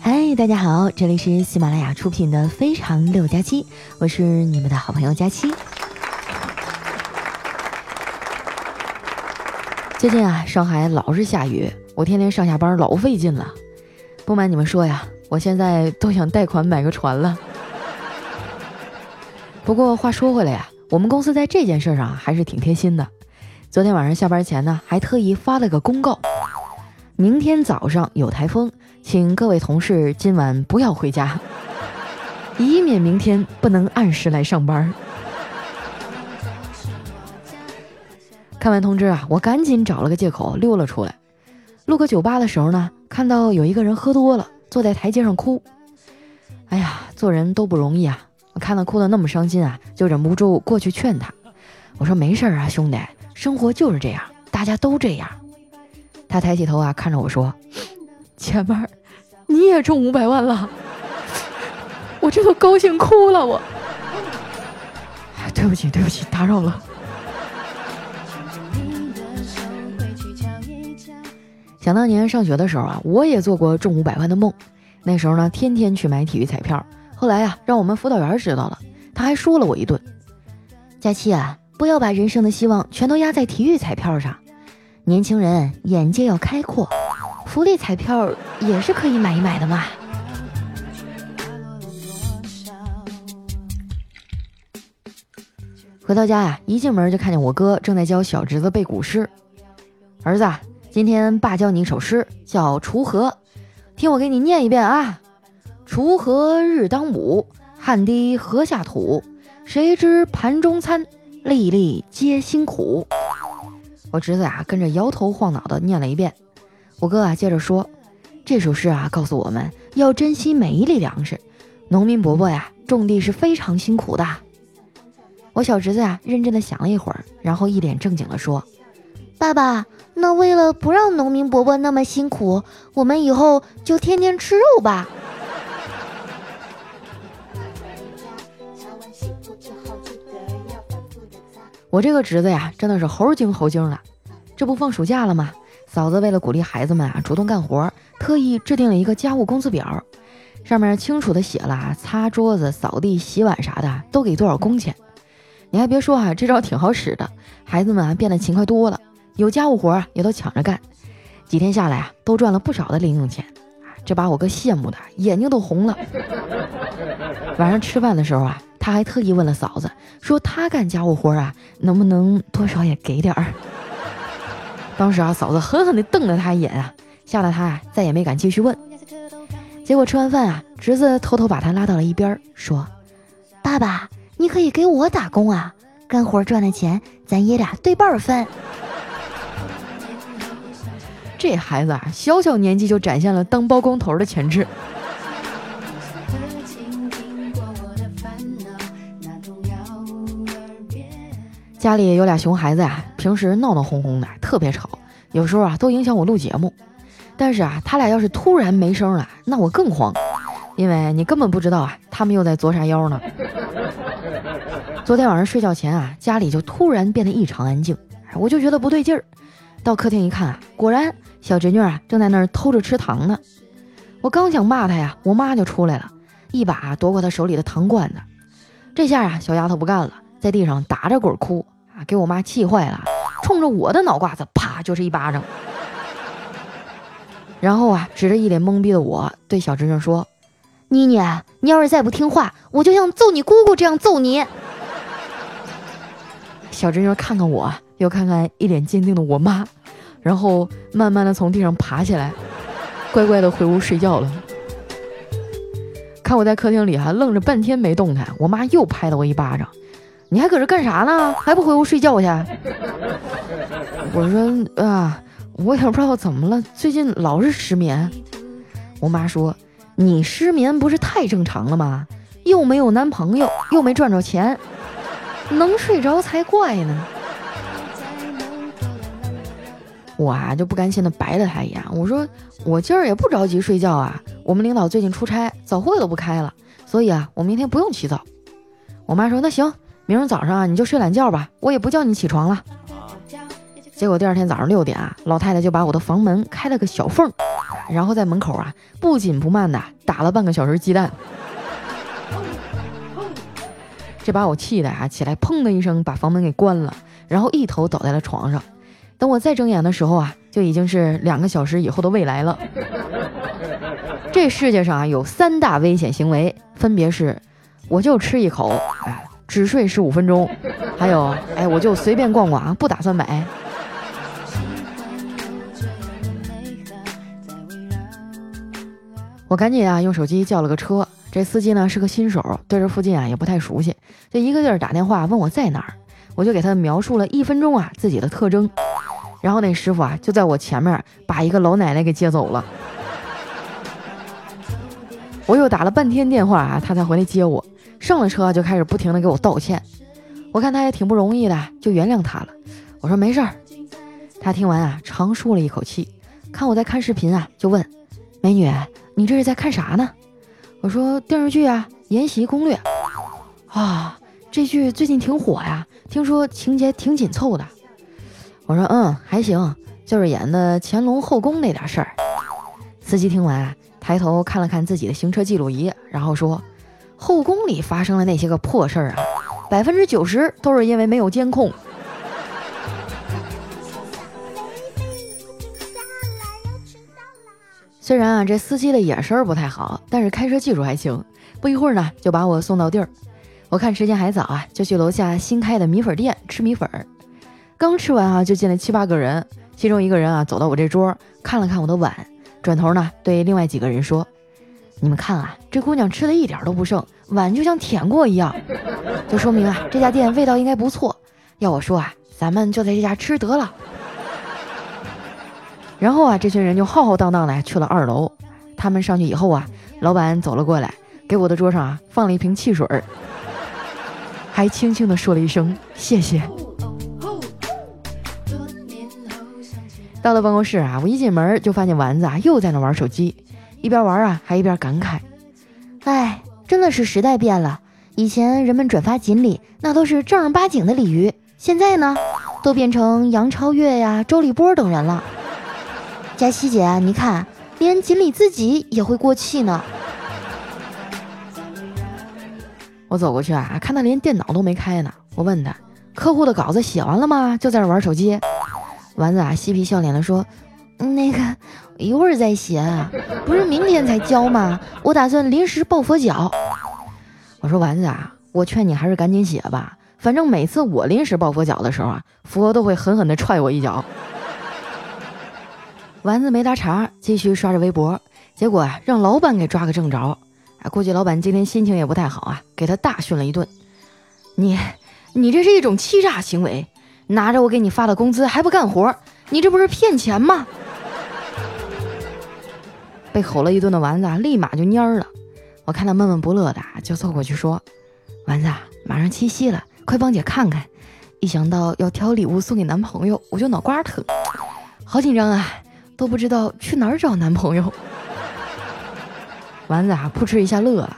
嗨，大家好，这里是喜马拉雅出品的《非常六加七》，我是你们的好朋友佳期。最近啊，上海老是下雨，我天天上下班老费劲了。不瞒你们说呀，我现在都想贷款买个船了。不过话说回来呀，我们公司在这件事上还是挺贴心的。昨天晚上下班前呢，还特意发了个公告：明天早上有台风，请各位同事今晚不要回家，以免明天不能按时来上班。看完通知啊，我赶紧找了个借口溜了出来。路过酒吧的时候呢，看到有一个人喝多了，坐在台阶上哭。哎呀，做人都不容易啊！我看他哭得那么伤心啊，就忍不住过去劝他。我说：“没事啊，兄弟。”生活就是这样，大家都这样。他抬起头啊，看着我说：“前面你也中五百万了，我这都高兴哭了。”我，对不起，对不起，打扰了。想当年上学的时候啊，我也做过中五百万的梦。那时候呢，天天去买体育彩票。后来呀，让我们辅导员知道了，他还说了我一顿：“佳期啊。”不要把人生的希望全都压在体育彩票上，年轻人眼界要开阔，福利彩票也是可以买一买的嘛。回到家呀，一进门就看见我哥正在教小侄子背古诗。儿子，今天爸教你一首诗，叫《锄禾》，听我给你念一遍啊：锄禾日当午，汗滴禾下土，谁知盘中餐？粒粒皆辛苦。我侄子啊，跟着摇头晃脑的念了一遍。我哥啊，接着说：“这首诗啊，告诉我们要珍惜每一粒粮食。农民伯伯呀，种地是非常辛苦的。”我小侄子呀，认真的想了一会儿，然后一脸正经的说：“爸爸，那为了不让农民伯伯那么辛苦，我们以后就天天吃肉吧。”我这个侄子呀，真的是猴精猴精的。这不放暑假了吗？嫂子为了鼓励孩子们啊主动干活，特意制定了一个家务工资表，上面清楚的写了擦桌子、扫地、洗碗啥的都给多少工钱。你还别说啊，这招挺好使的，孩子们啊变得勤快多了，有家务活也都抢着干。几天下来啊，都赚了不少的零用钱，这把我哥羡慕的眼睛都红了。晚上吃饭的时候啊。他还特意问了嫂子，说他干家务活啊，能不能多少也给点儿？当时啊，嫂子狠狠地瞪了他一眼啊，吓得他啊再也没敢继续问。结果吃完饭啊，侄子偷偷把他拉到了一边，说：“爸爸，你可以给我打工啊，干活赚的钱咱爷俩对半分。”这孩子啊，小小年纪就展现了当包工头的潜质。家里有俩熊孩子呀，平时闹闹哄哄的，特别吵，有时候啊都影响我录节目。但是啊，他俩要是突然没声了，那我更慌，因为你根本不知道啊，他们又在作啥妖呢。昨天晚上睡觉前啊，家里就突然变得异常安静，我就觉得不对劲儿。到客厅一看啊，果然小侄女啊正在那儿偷着吃糖呢。我刚想骂她呀，我妈就出来了，一把夺过她手里的糖罐子。这下啊，小丫头不干了，在地上打着滚哭啊。给我妈气坏了，冲着我的脑瓜子啪就是一巴掌，然后啊，指着一脸懵逼的我，对小侄女说：“妮妮，你要是再不听话，我就像揍你姑姑这样揍你。”小侄女看看我，又看看一脸坚定的我妈，然后慢慢的从地上爬起来，乖乖的回屋睡觉了。看我在客厅里还愣着半天没动弹，我妈又拍了我一巴掌。你还搁这干啥呢？还不回屋睡觉去？我说啊，我也不知道怎么了，最近老是失眠。我妈说，你失眠不是太正常了吗？又没有男朋友，又没赚着钱，能睡着才怪呢。我啊就不甘心的白了他一眼，我说我今儿也不着急睡觉啊，我们领导最近出差，早会都不开了，所以啊，我明天不用起早。我妈说那行。明儿早上啊，你就睡懒觉吧，我也不叫你起床了。结果第二天早上六点啊，老太太就把我的房门开了个小缝，然后在门口啊不紧不慢的打了半个小时鸡蛋，这把我气的啊起来砰的一声把房门给关了，然后一头倒在了床上。等我再睁眼的时候啊，就已经是两个小时以后的未来了。这世界上啊有三大危险行为，分别是我就吃一口，哎，只睡十五分钟，还有哎我就随便逛逛啊，不打算买。我赶紧啊用手机叫了个车，这司机呢是个新手，对这附近啊也不太熟悉，就一个劲儿打电话问我在哪儿，我就给他描述了一分钟啊自己的特征，然后那师傅啊就在我前面把一个老奶奶给接走了。我又打了半天电话啊，他才回来接我，上了车就开始不停的给我道歉，我看他也挺不容易的，就原谅他了。我说没事儿，他听完啊长舒了一口气，看我在看视频啊，就问美女。你这是在看啥呢？我说电视剧啊，《延禧攻略》啊，这剧最近挺火呀，听说情节挺紧凑的。我说嗯，还行，就是演的乾隆后宫那点事儿。司机听完，抬头看了看自己的行车记录仪，然后说：后宫里发生的那些个破事儿啊，百分之九十都是因为没有监控。虽然啊，这司机的眼神不太好，但是开车技术还行。不一会儿呢，就把我送到地儿。我看时间还早啊，就去楼下新开的米粉店吃米粉。刚吃完啊，就进来七八个人。其中一个人啊，走到我这桌，看了看我的碗，转头呢，对另外几个人说：“你们看啊，这姑娘吃的一点都不剩，碗就像舔过一样，就说明啊，这家店味道应该不错。要我说啊，咱们就在这家吃得了。”然后啊，这群人就浩浩荡荡的去了二楼。他们上去以后啊，老板走了过来，给我的桌上啊放了一瓶汽水，还轻轻的说了一声谢谢。到了办公室啊，我一进门就发现丸子啊又在那玩手机，一边玩啊还一边感慨：“哎，真的是时代变了。以前人们转发锦鲤，那都是正儿八经的鲤鱼，现在呢，都变成杨超越呀、周立波等人了。”佳琪姐，你看，连锦鲤自己也会过气呢。我走过去啊，看他连电脑都没开呢。我问他，客户的稿子写完了吗？就在这玩手机。丸子啊，嬉皮笑脸的说：“那个，一会儿再写，不是明天才交吗？我打算临时抱佛脚。”我说：“丸子啊，我劝你还是赶紧写吧，反正每次我临时抱佛脚的时候啊，佛都会狠狠的踹我一脚。” 丸子没搭茬，继续刷着微博，结果，让老板给抓个正着。啊，估计老板今天心情也不太好啊，给他大训了一顿。你，你这是一种欺诈行为，拿着我给你发的工资还不干活，你这不是骗钱吗？被吼了一顿的丸子立马就蔫了。我看他闷闷不乐的，就凑过去说：“丸子，马上七夕了，快帮姐看看。一想到要挑礼物送给男朋友，我就脑瓜疼，好紧张啊！”都不知道去哪儿找男朋友。丸子啊，扑哧一下乐了。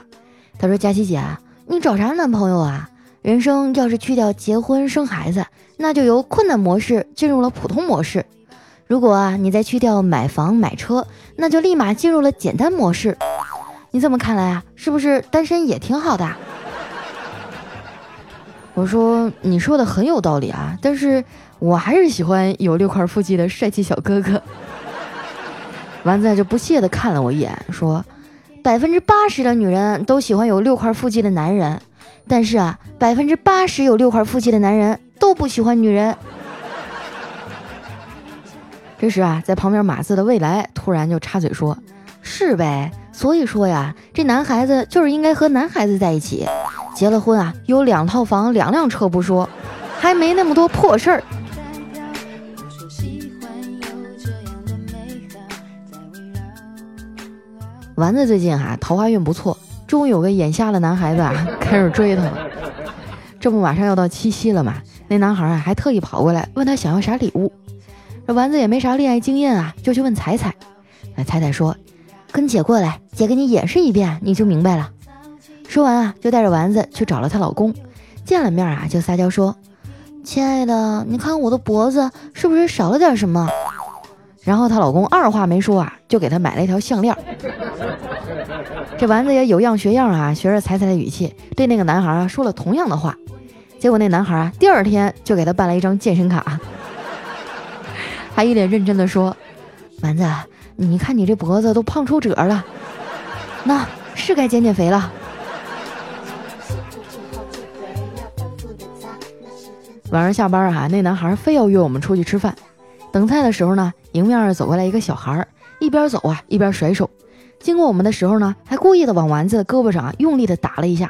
他说：“佳琪姐，你找啥男朋友啊？人生要是去掉结婚生孩子，那就由困难模式进入了普通模式；如果啊，你再去掉买房买车，那就立马进入了简单模式。你这么看来啊，是不是单身也挺好的？” 我说：“你说的很有道理啊，但是我还是喜欢有六块腹肌的帅气小哥哥。”丸子就不屑的看了我一眼，说：“百分之八十的女人都喜欢有六块腹肌的男人，但是啊，百分之八十有六块腹肌的男人都不喜欢女人。”这时啊，在旁边码字的未来突然就插嘴说：“是呗，所以说呀，这男孩子就是应该和男孩子在一起，结了婚啊，有两套房、两辆车不说，还没那么多破事儿。”丸子最近哈桃花运不错，终于有个眼瞎的男孩子啊 开始追她了。这不马上要到七夕了吗，那男孩啊还特意跑过来问她想要啥礼物。这丸子也没啥恋爱经验啊，就去问彩彩。那彩彩说：“跟姐过来，姐给你演示一遍，你就明白了。”说完啊，就带着丸子去找了她老公。见了面啊，就撒娇说：“亲爱的，你看我的脖子是不是少了点什么？”然后她老公二话没说啊。就给她买了一条项链。这丸子也有样学样啊，学着彩彩的语气对那个男孩啊说了同样的话。结果那男孩啊第二天就给他办了一张健身卡，还一脸认真的说：“丸子，你看你这脖子都胖出褶了，那是该减减肥了。”晚上下班啊，那男孩非要约我们出去吃饭。等菜的时候呢，迎面走过来一个小孩，一边走啊一边甩手。经过我们的时候呢，还故意的往丸子的胳膊上啊用力的打了一下。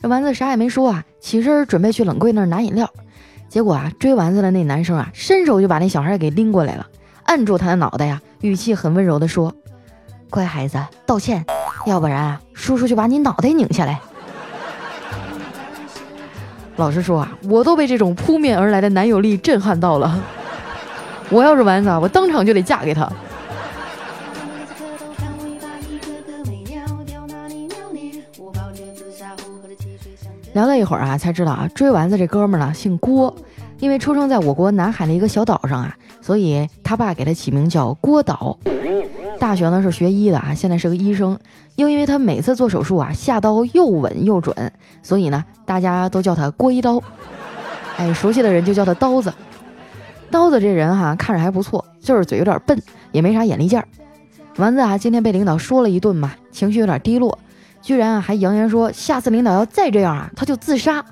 这丸子啥也没说啊，起身准备去冷柜那儿拿饮料。结果啊，追丸子的那男生啊，伸手就把那小孩给拎过来了，按住他的脑袋呀，语气很温柔的说：“乖孩子，道歉，要不然啊，叔叔就把你脑袋拧下来。”老实说啊，我都被这种扑面而来的男友力震撼到了。我要是丸子，我当场就得嫁给他。聊了一会儿啊，才知道啊，追丸子这哥们儿呢姓郭，因为出生在我国南海的一个小岛上啊，所以他爸给他起名叫郭导。大学呢是学医的啊，现在是个医生。又因为他每次做手术啊，下刀又稳又准，所以呢，大家都叫他郭一刀。哎，熟悉的人就叫他刀子。刀子这人哈，看着还不错，就是嘴有点笨，也没啥眼力劲儿。丸子啊，今天被领导说了一顿嘛，情绪有点低落，居然啊还扬言说，下次领导要再这样啊，他就自杀。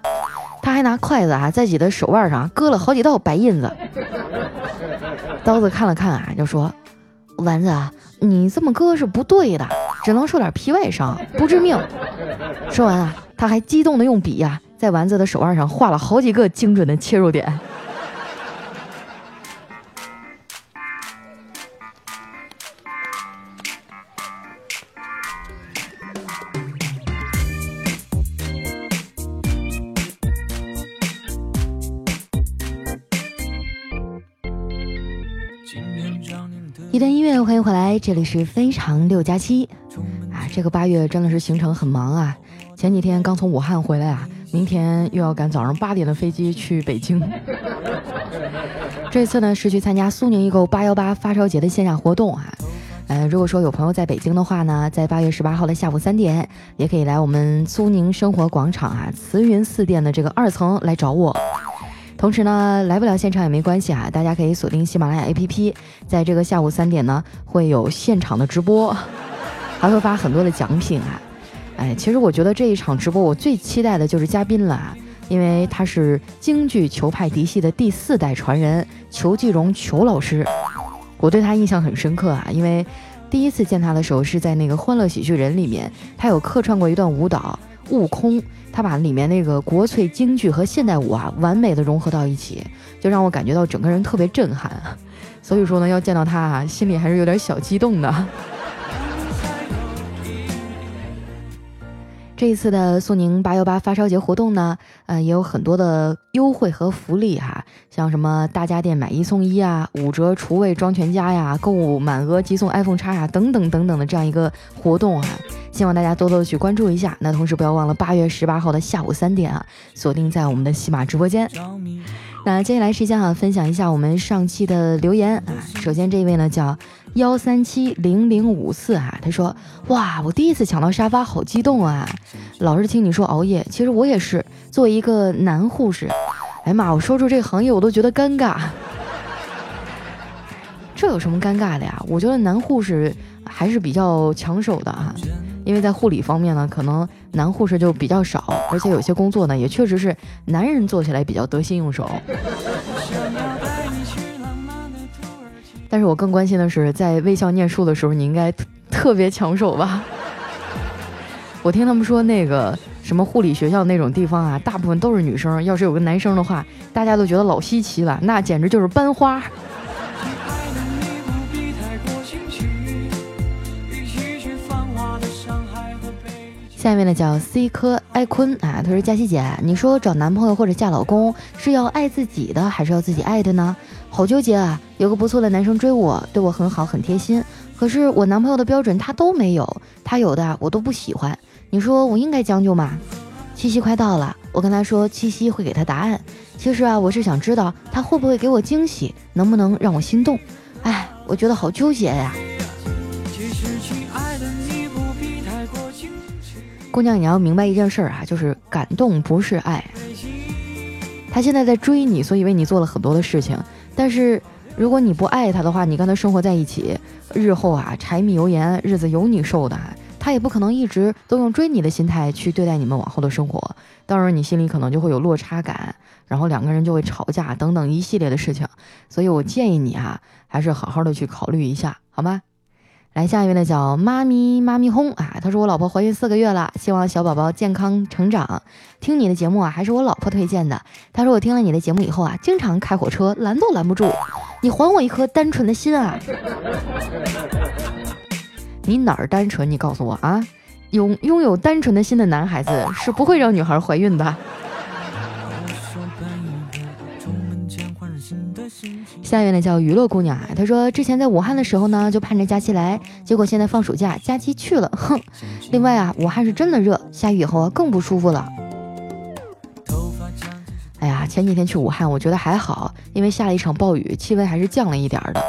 他还拿筷子啊，在自己的手腕上割了好几道白印子。刀子看了看啊，就说：“丸子，你这么割是不对的，只能受点皮外伤，不致命。”说完啊，他还激动的用笔呀，在丸子的手腕上画了好几个精准的切入点。一段音乐，欢迎回来，这里是非常六加七啊！这个八月真的是行程很忙啊，前几天刚从武汉回来啊，明天又要赶早上八点的飞机去北京。这次呢是去参加苏宁易购八幺八发烧节的线下活动啊，呃，如果说有朋友在北京的话呢，在八月十八号的下午三点，也可以来我们苏宁生活广场啊慈云寺店的这个二层来找我。同时呢，来不了现场也没关系啊，大家可以锁定喜马拉雅 APP，在这个下午三点呢，会有现场的直播，还会发很多的奖品啊。哎，其实我觉得这一场直播我最期待的就是嘉宾了啊，因为他是京剧球派嫡系的第四代传人裘继荣裘老师，我对他印象很深刻啊，因为第一次见他的时候是在那个《欢乐喜剧人》里面，他有客串过一段舞蹈《悟空》。他把里面那个国粹京剧和现代舞啊，完美的融合到一起，就让我感觉到整个人特别震撼。所以说呢，要见到他啊，心里还是有点小激动的。这一次的苏宁八幺八发烧节活动呢，呃，也有很多的优惠和福利哈，像什么大家电买一送一啊，五折厨卫装全家呀，购物满额即送 iPhone 叉呀，等等等等的这样一个活动啊，希望大家多多的去关注一下。那同时不要忘了八月十八号的下午三点啊，锁定在我们的喜马直播间。那接下来时间啊，分享一下我们上期的留言啊。首先这一位呢叫。幺三七零零五四啊，他说：“哇，我第一次抢到沙发，好激动啊！老是听你说熬夜，其实我也是作为一个男护士。哎妈，我说出这个行业我都觉得尴尬。这有什么尴尬的呀？我觉得男护士还是比较抢手的啊，因为在护理方面呢，可能男护士就比较少，而且有些工作呢，也确实是男人做起来比较得心应手。”但是我更关心的是，在卫校念书的时候，你应该特别抢手吧？我听他们说，那个什么护理学校那种地方啊，大部分都是女生。要是有个男生的话，大家都觉得老稀奇了，那简直就是班花。下面呢叫 C 科艾坤啊，他说：佳琪姐，你说找男朋友或者嫁老公是要爱自己的，还是要自己爱的呢？好纠结啊！有个不错的男生追我，对我很好，很贴心，可是我男朋友的标准他都没有，他有的我都不喜欢。你说我应该将就吗？七夕快到了，我跟他说七夕会给他答案。其实啊，我是想知道他会不会给我惊喜，能不能让我心动？哎，我觉得好纠结呀。姑娘，你要明白一件事儿啊，就是感动不是爱。他现在在追你，所以为你做了很多的事情。但是如果你不爱他的话，你跟他生活在一起，日后啊，柴米油盐，日子有你受的。他也不可能一直都用追你的心态去对待你们往后的生活，到时候你心里可能就会有落差感，然后两个人就会吵架等等一系列的事情。所以我建议你啊，还是好好的去考虑一下，好吗？来下一位呢，叫妈咪妈咪轰啊，他说我老婆怀孕四个月了，希望小宝宝健康成长。听你的节目啊，还是我老婆推荐的。他说我听了你的节目以后啊，经常开火车拦都拦不住。你还我一颗单纯的心啊！你哪儿单纯？你告诉我啊！拥拥有单纯的心的男孩子是不会让女孩怀孕的。下一位呢叫娱乐姑娘啊，她说之前在武汉的时候呢，就盼着假期来，结果现在放暑假，假期去了，哼。另外啊，武汉是真的热，下雨以后啊更不舒服了。哎呀，前几天去武汉，我觉得还好，因为下了一场暴雨，气温还是降了一点的。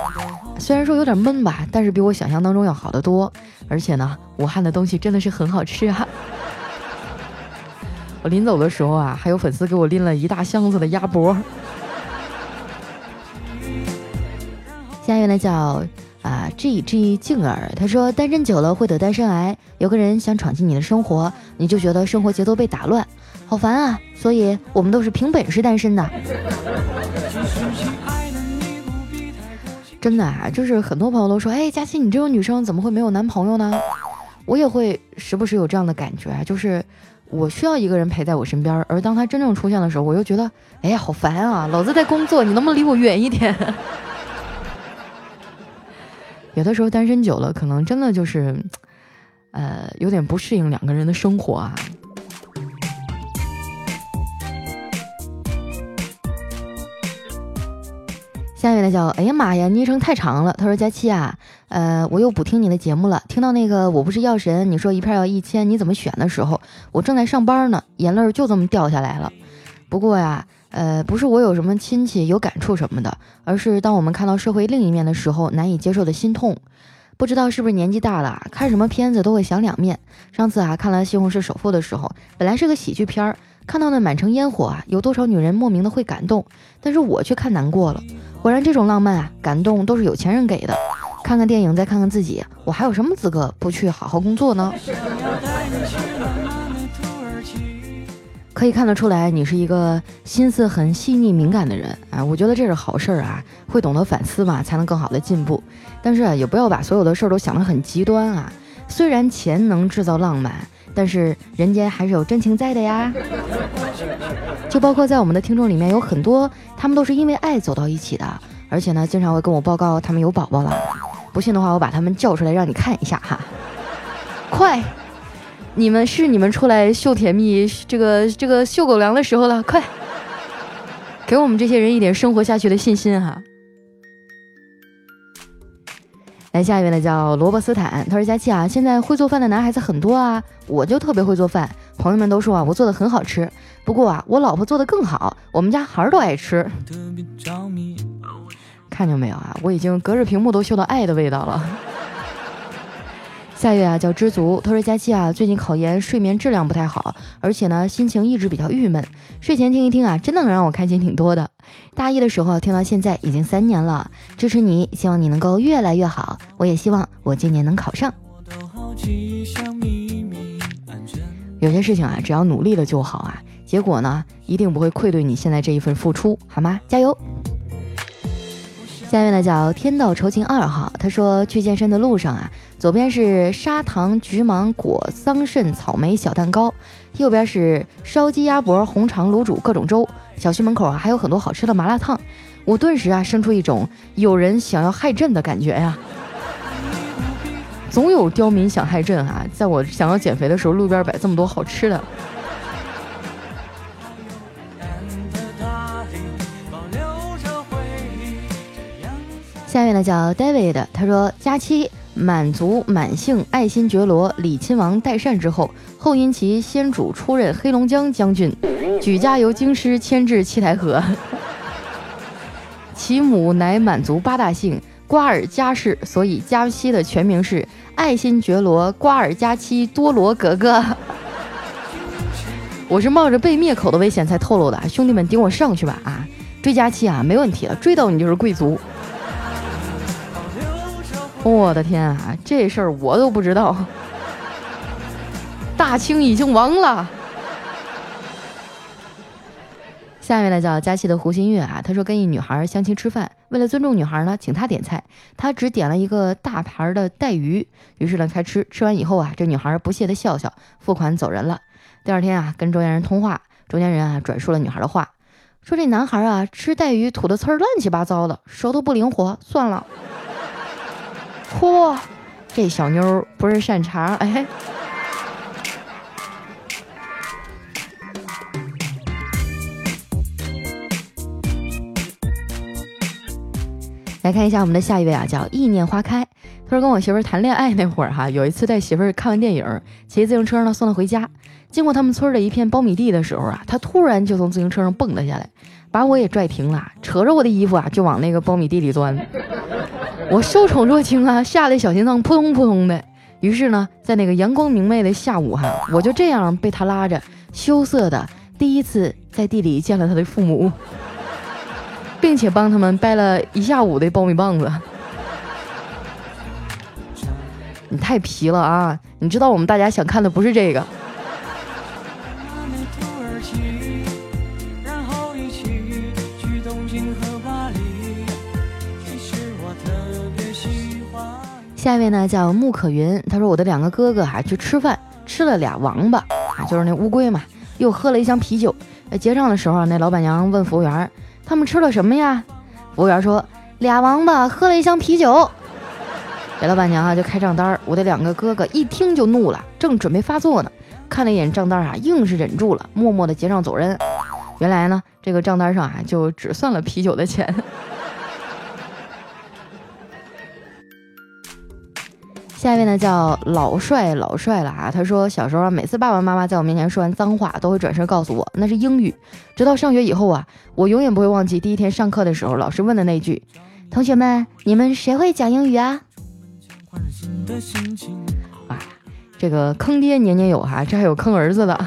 虽然说有点闷吧，但是比我想象当中要好得多。而且呢，武汉的东西真的是很好吃啊。我临走的时候啊，还有粉丝给我拎了一大箱子的鸭脖。下一位呢叫啊 G G 静儿，他说单身久了会得单身癌，有个人想闯进你的生活，你就觉得生活节奏被打乱，好烦啊！所以我们都是凭本事单身的。真的啊，就是很多朋友都说，哎，佳期你这种女生怎么会没有男朋友呢？我也会时不时有这样的感觉啊，就是我需要一个人陪在我身边，而当他真正出现的时候，我又觉得，哎呀，好烦啊！老子在工作，你能不能离我远一点？有的时候单身久了，可能真的就是，呃，有点不适应两个人的生活啊。下一位呢叫，哎呀妈呀，昵称太长了。他说：“佳期啊，呃，我又补听你的节目了。听到那个我不是药神，你说一片要一千，你怎么选的时候，我正在上班呢，眼泪就这么掉下来了。不过呀。”呃，不是我有什么亲戚有感触什么的，而是当我们看到社会另一面的时候，难以接受的心痛。不知道是不是年纪大了，看什么片子都会想两面。上次啊看了《西红柿首富》的时候，本来是个喜剧片儿，看到那满城烟火啊，有多少女人莫名的会感动，但是我却看难过了。果然，这种浪漫啊，感动都是有钱人给的。看看电影，再看看自己，我还有什么资格不去好好工作呢？可以看得出来，你是一个心思很细腻敏感的人啊，我觉得这是好事儿啊，会懂得反思嘛，才能更好的进步。但是啊，也不要把所有的事儿都想得很极端啊。虽然钱能制造浪漫，但是人间还是有真情在的呀。就包括在我们的听众里面有很多，他们都是因为爱走到一起的，而且呢，经常会跟我报告他们有宝宝了。不信的话，我把他们叫出来让你看一下哈，快！你们是你们出来秀甜蜜，这个这个秀狗粮的时候了，快给我们这些人一点生活下去的信心哈！来下一位呢，叫罗伯斯坦，他说：“佳琪啊，现在会做饭的男孩子很多啊，我就特别会做饭，朋友们都说啊，我做的很好吃。不过啊，我老婆做的更好，我们家孩儿都爱吃。看见没有啊？我已经隔着屏幕都嗅到爱的味道了。”下一位啊，叫知足。他说：“佳期啊，最近考研，睡眠质量不太好，而且呢，心情一直比较郁闷。睡前听一听啊，真的能让我开心挺多的。大一的时候听到现在已经三年了，支持你，希望你能够越来越好。我也希望我今年能考上。有些事情啊，只要努力了就好啊，结果呢，一定不会愧对你现在这一份付出，好吗？加油！”下面呢叫天道酬勤二号，他说去健身的路上啊，左边是砂糖橘芒果桑葚草莓小蛋糕，右边是烧鸡鸭脖红肠卤煮各种粥，小区门口啊还有很多好吃的麻辣烫，我顿时啊生出一种有人想要害朕的感觉呀，总有刁民想害朕啊，在我想要减肥的时候，路边摆这么多好吃的。下面呢叫 David，他说：佳期满族满姓爱新觉罗李亲王代善之后，后因其先主出任黑龙江将军，举家由京师迁至七台河。其母乃满族八大姓瓜尔佳氏，所以佳期的全名是爱新觉罗瓜尔佳期多罗格格。我是冒着被灭口的危险才透露的，兄弟们顶我上去吧啊！追佳期啊，没问题了，追到你就是贵族。我的天啊，这事儿我都不知道。大清已经亡了。下面呢叫佳期的胡新月啊，他说跟一女孩相亲吃饭，为了尊重女孩呢，请她点菜，他只点了一个大盘的带鱼。于是呢开吃，吃完以后啊，这女孩不屑的笑笑，付款走人了。第二天啊，跟中间人通话，中间人啊转述了女孩的话，说这男孩啊吃带鱼吐的刺儿乱七八糟的，舌头不灵活，算了。嚯，这小妞不是善茬哎。来看一下我们的下一位啊，叫意念花开。他说跟我媳妇儿谈恋爱那会儿哈，有一次带媳妇儿看完电影，骑自行车呢送她回家，经过他们村的一片苞米地的时候啊，他突然就从自行车上蹦了下来，把我也拽停了，扯着我的衣服啊就往那个苞米地里钻。我受宠若惊啊，吓得小心脏扑通扑通的。于是呢，在那个阳光明媚的下午哈，我就这样被他拉着，羞涩的第一次在地里见了他的父母。并且帮他们掰了一下午的苞米棒子，你太皮了啊！你知道我们大家想看的不是这个。下一位呢叫穆可云，他说我的两个哥哥哈去吃饭，吃了俩王八啊，就是那乌龟嘛，又喝了一箱啤酒。结账的时候，那老板娘问服务员。他们吃了什么呀？服务员说：“俩王八喝了一箱啤酒。”这老板娘啊就开账单，我的两个哥哥一听就怒了，正准备发作呢，看了一眼账单啊，硬是忍住了，默默的结账走人。原来呢，这个账单上啊就只算了啤酒的钱。下一位呢叫老帅老帅了啊，他说小时候，每次爸爸妈妈在我面前说完脏话，都会转身告诉我那是英语。直到上学以后啊，我永远不会忘记第一天上课的时候，老师问的那句：“同学们，你们谁会讲英语啊？”啊，这个坑爹年年有哈，这还有坑儿子的。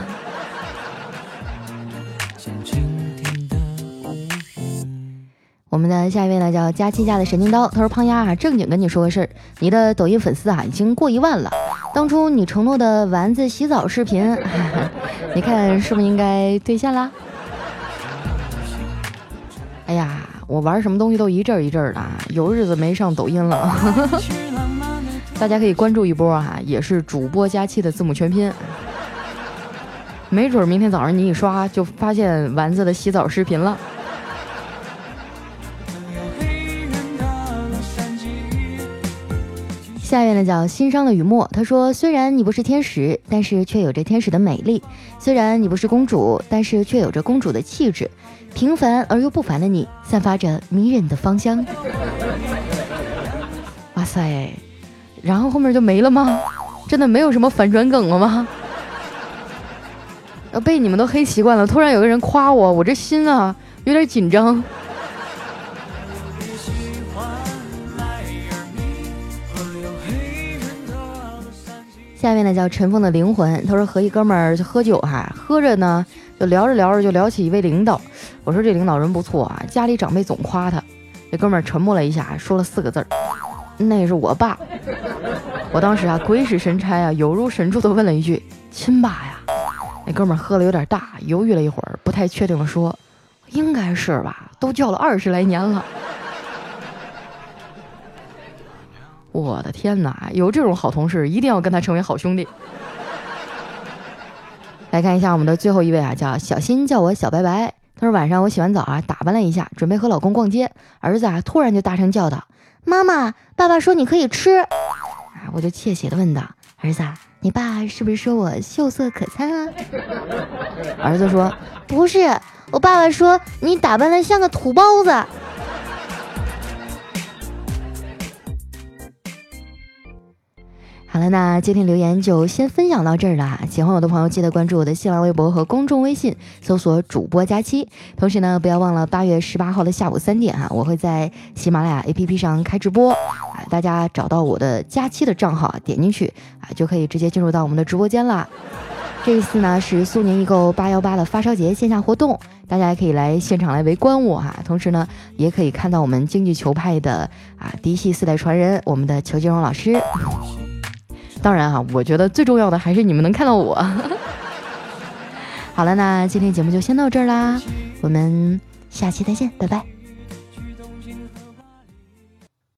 我们的下一位呢叫佳期家的神经刀，他说胖丫啊，正经跟你说个事儿，你的抖音粉丝啊已经过一万了。当初你承诺的丸子洗澡视频，你看是不是应该兑现啦？哎呀，我玩什么东西都一阵一阵的啊，有日子没上抖音了。大家可以关注一波哈，也是主播佳期的字母全拼，没准明天早上你一刷就发现丸子的洗澡视频了。下面呢叫心伤的雨墨，他说：“虽然你不是天使，但是却有着天使的美丽；虽然你不是公主，但是却有着公主的气质。平凡而又不凡的你，散发着迷人的芳香。”哇塞，然后后面就没了吗？真的没有什么反转梗了吗？要被你们都黑习惯了，突然有个人夸我，我这心啊有点紧张。下面呢叫陈峰的灵魂，他说和一哥们儿喝酒哈，喝着呢就聊着聊着就聊起一位领导，我说这领导人不错啊，家里长辈总夸他，这哥们儿沉默了一下，说了四个字儿，那是我爸。我当时啊鬼使神差啊，有如神助的问了一句亲爸呀，那哥们儿喝的有点大，犹豫了一会儿，不太确定的说，应该是吧，都叫了二十来年了。我的天哪，有这种好同事，一定要跟他成为好兄弟。来看一下我们的最后一位啊，叫小新，叫我小白白。他说晚上我洗完澡啊，打扮了一下，准备和老公逛街，儿子啊突然就大声叫道：“妈妈，爸爸说你可以吃。”啊，我就窃喜的问道：“儿子，你爸是不是说我秀色可餐啊？”儿子说：“不是，我爸爸说你打扮的像个土包子。”好了，那今天留言就先分享到这儿了。喜欢我的朋友，记得关注我的新浪微博和公众微信，搜索主播佳期。同时呢，不要忘了八月十八号的下午三点啊，我会在喜马拉雅 APP 上开直播啊，大家找到我的佳期的账号，点进去啊，就可以直接进入到我们的直播间了。这一次呢是苏宁易购八幺八的发烧节线下活动，大家也可以来现场来围观我哈。同时呢，也可以看到我们京剧球派的啊嫡系四代传人，我们的裘金荣老师。当然哈，我觉得最重要的还是你们能看到我。好了，那今天节目就先到这儿啦，我们下期再见，拜拜。